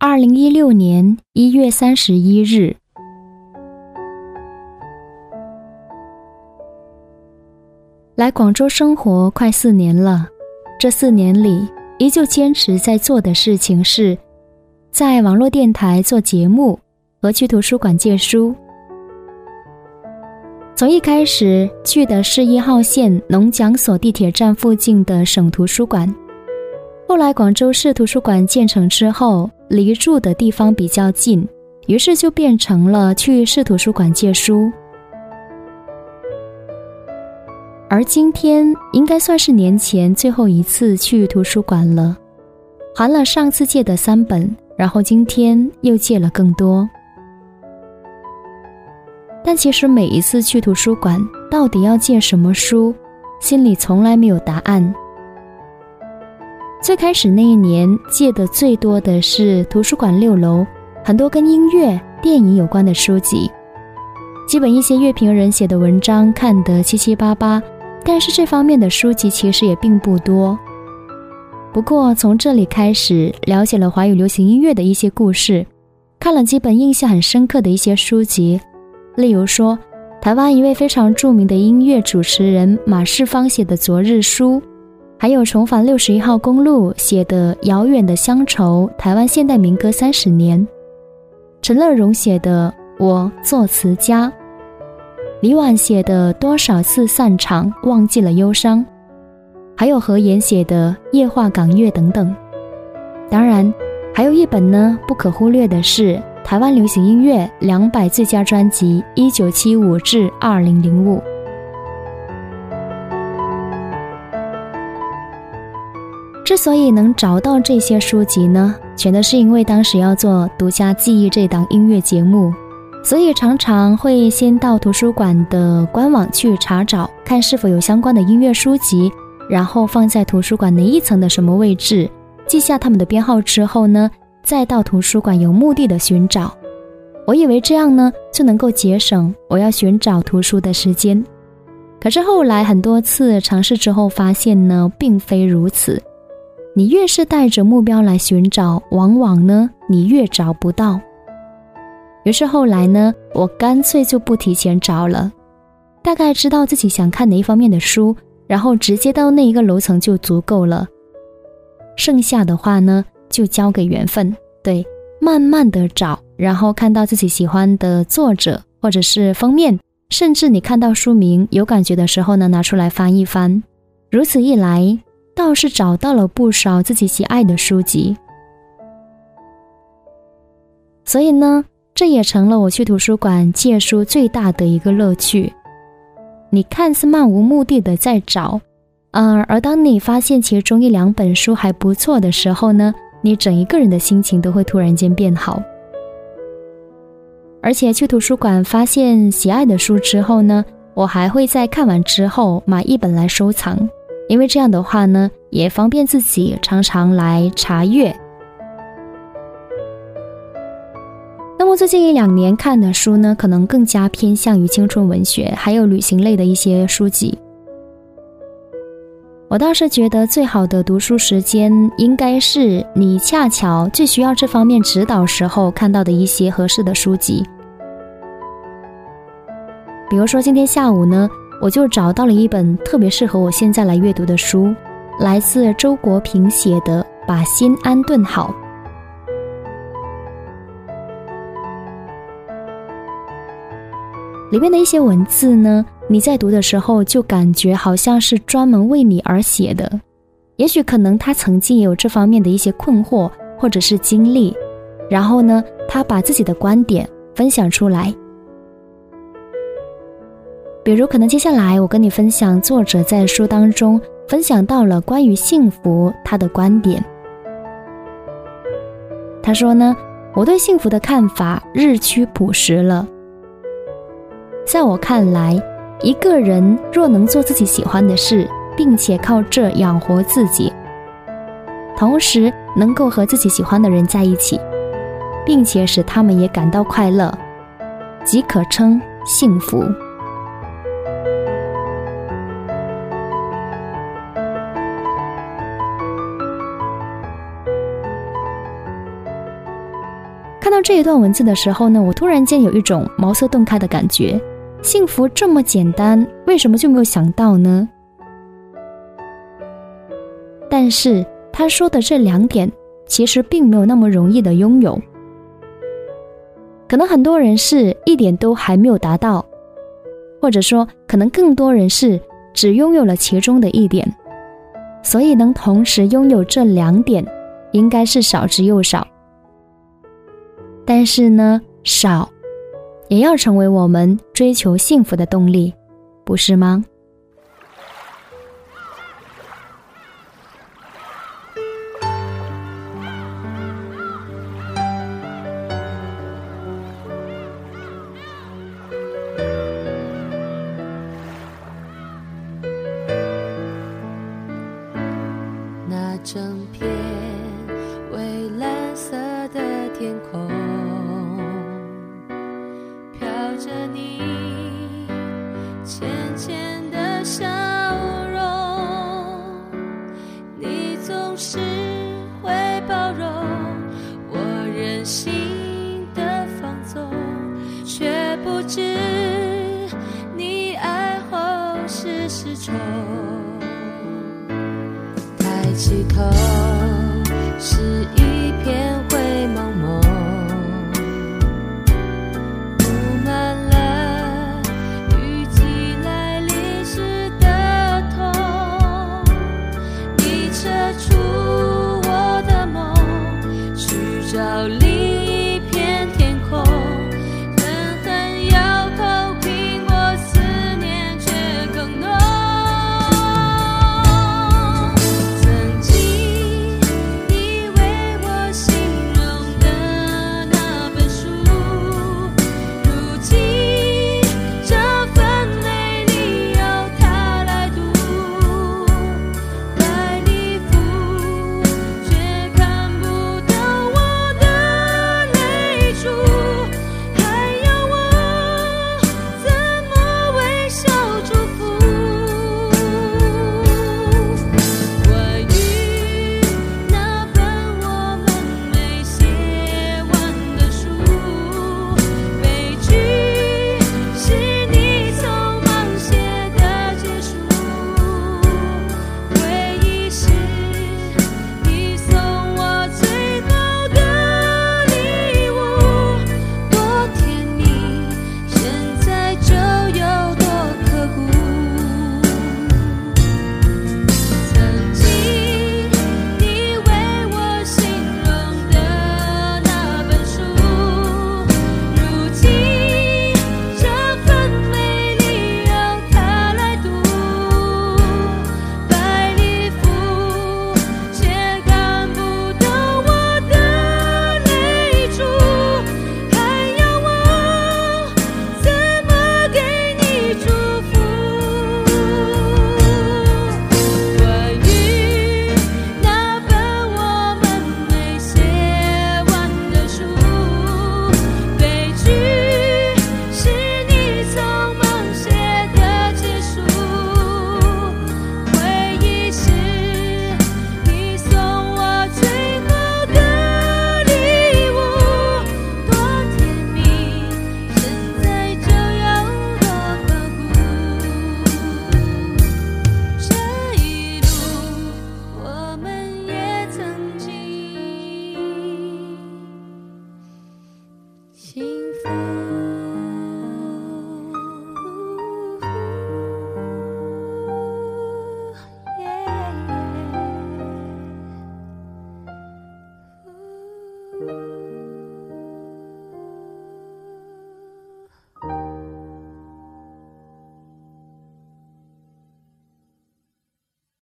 二零一六年一月三十一日，来广州生活快四年了。这四年里，依旧坚持在做的事情是，在网络电台做节目和去图书馆借书。从一开始去的是一号线农讲所地铁站附近的省图书馆，后来广州市图书馆建成之后。离住的地方比较近，于是就变成了去市图书馆借书。而今天应该算是年前最后一次去图书馆了，还了上次借的三本，然后今天又借了更多。但其实每一次去图书馆，到底要借什么书，心里从来没有答案。最开始那一年借的最多的是图书馆六楼很多跟音乐、电影有关的书籍，基本一些乐评人写的文章看得七七八八，但是这方面的书籍其实也并不多。不过从这里开始了解了华语流行音乐的一些故事，看了几本印象很深刻的一些书籍，例如说台湾一位非常著名的音乐主持人马世芳写的《昨日书》。还有重返六十一号公路写的《遥远的乡愁》，台湾现代民歌三十年；陈乐融写的《我作词家》，李婉写的《多少次散场忘记了忧伤》，还有何言写的《夜话港乐》等等。当然，还有一本呢，不可忽略的是台湾流行音乐两百最佳专辑（一九七五至二零零五）。之所以能找到这些书籍呢，全都是因为当时要做《独家记忆》这档音乐节目，所以常常会先到图书馆的官网去查找，看是否有相关的音乐书籍，然后放在图书馆哪一层的什么位置，记下他们的编号之后呢，再到图书馆有目的的寻找。我以为这样呢就能够节省我要寻找图书的时间，可是后来很多次尝试之后发现呢，并非如此。你越是带着目标来寻找，往往呢，你越找不到。于是后来呢，我干脆就不提前找了，大概知道自己想看哪一方面的书，然后直接到那一个楼层就足够了。剩下的话呢，就交给缘分。对，慢慢的找，然后看到自己喜欢的作者或者是封面，甚至你看到书名有感觉的时候呢，拿出来翻一翻。如此一来。倒是找到了不少自己喜爱的书籍，所以呢，这也成了我去图书馆借书最大的一个乐趣。你看似漫无目的的在找，嗯，而当你发现其中一两本书还不错的时候呢，你整一个人的心情都会突然间变好。而且去图书馆发现喜爱的书之后呢，我还会在看完之后买一本来收藏。因为这样的话呢，也方便自己常常来查阅。那么最近一两年看的书呢，可能更加偏向于青春文学，还有旅行类的一些书籍。我倒是觉得最好的读书时间，应该是你恰巧最需要这方面指导时候看到的一些合适的书籍。比如说今天下午呢。我就找到了一本特别适合我现在来阅读的书，来自周国平写的《把心安顿好》。里面的一些文字呢，你在读的时候就感觉好像是专门为你而写的。也许可能他曾经也有这方面的一些困惑或者是经历，然后呢，他把自己的观点分享出来。比如，可能接下来我跟你分享作者在书当中分享到了关于幸福他的观点。他说呢，我对幸福的看法日趋朴实了。在我看来，一个人若能做自己喜欢的事，并且靠这养活自己，同时能够和自己喜欢的人在一起，并且使他们也感到快乐，即可称幸福。看到这一段文字的时候呢，我突然间有一种茅塞顿开的感觉。幸福这么简单，为什么就没有想到呢？但是他说的这两点，其实并没有那么容易的拥有。可能很多人是一点都还没有达到，或者说，可能更多人是只拥有了其中的一点，所以能同时拥有这两点，应该是少之又少。但是呢，少。也要成为我们追求幸福的动力，不是吗？那整片抬起头是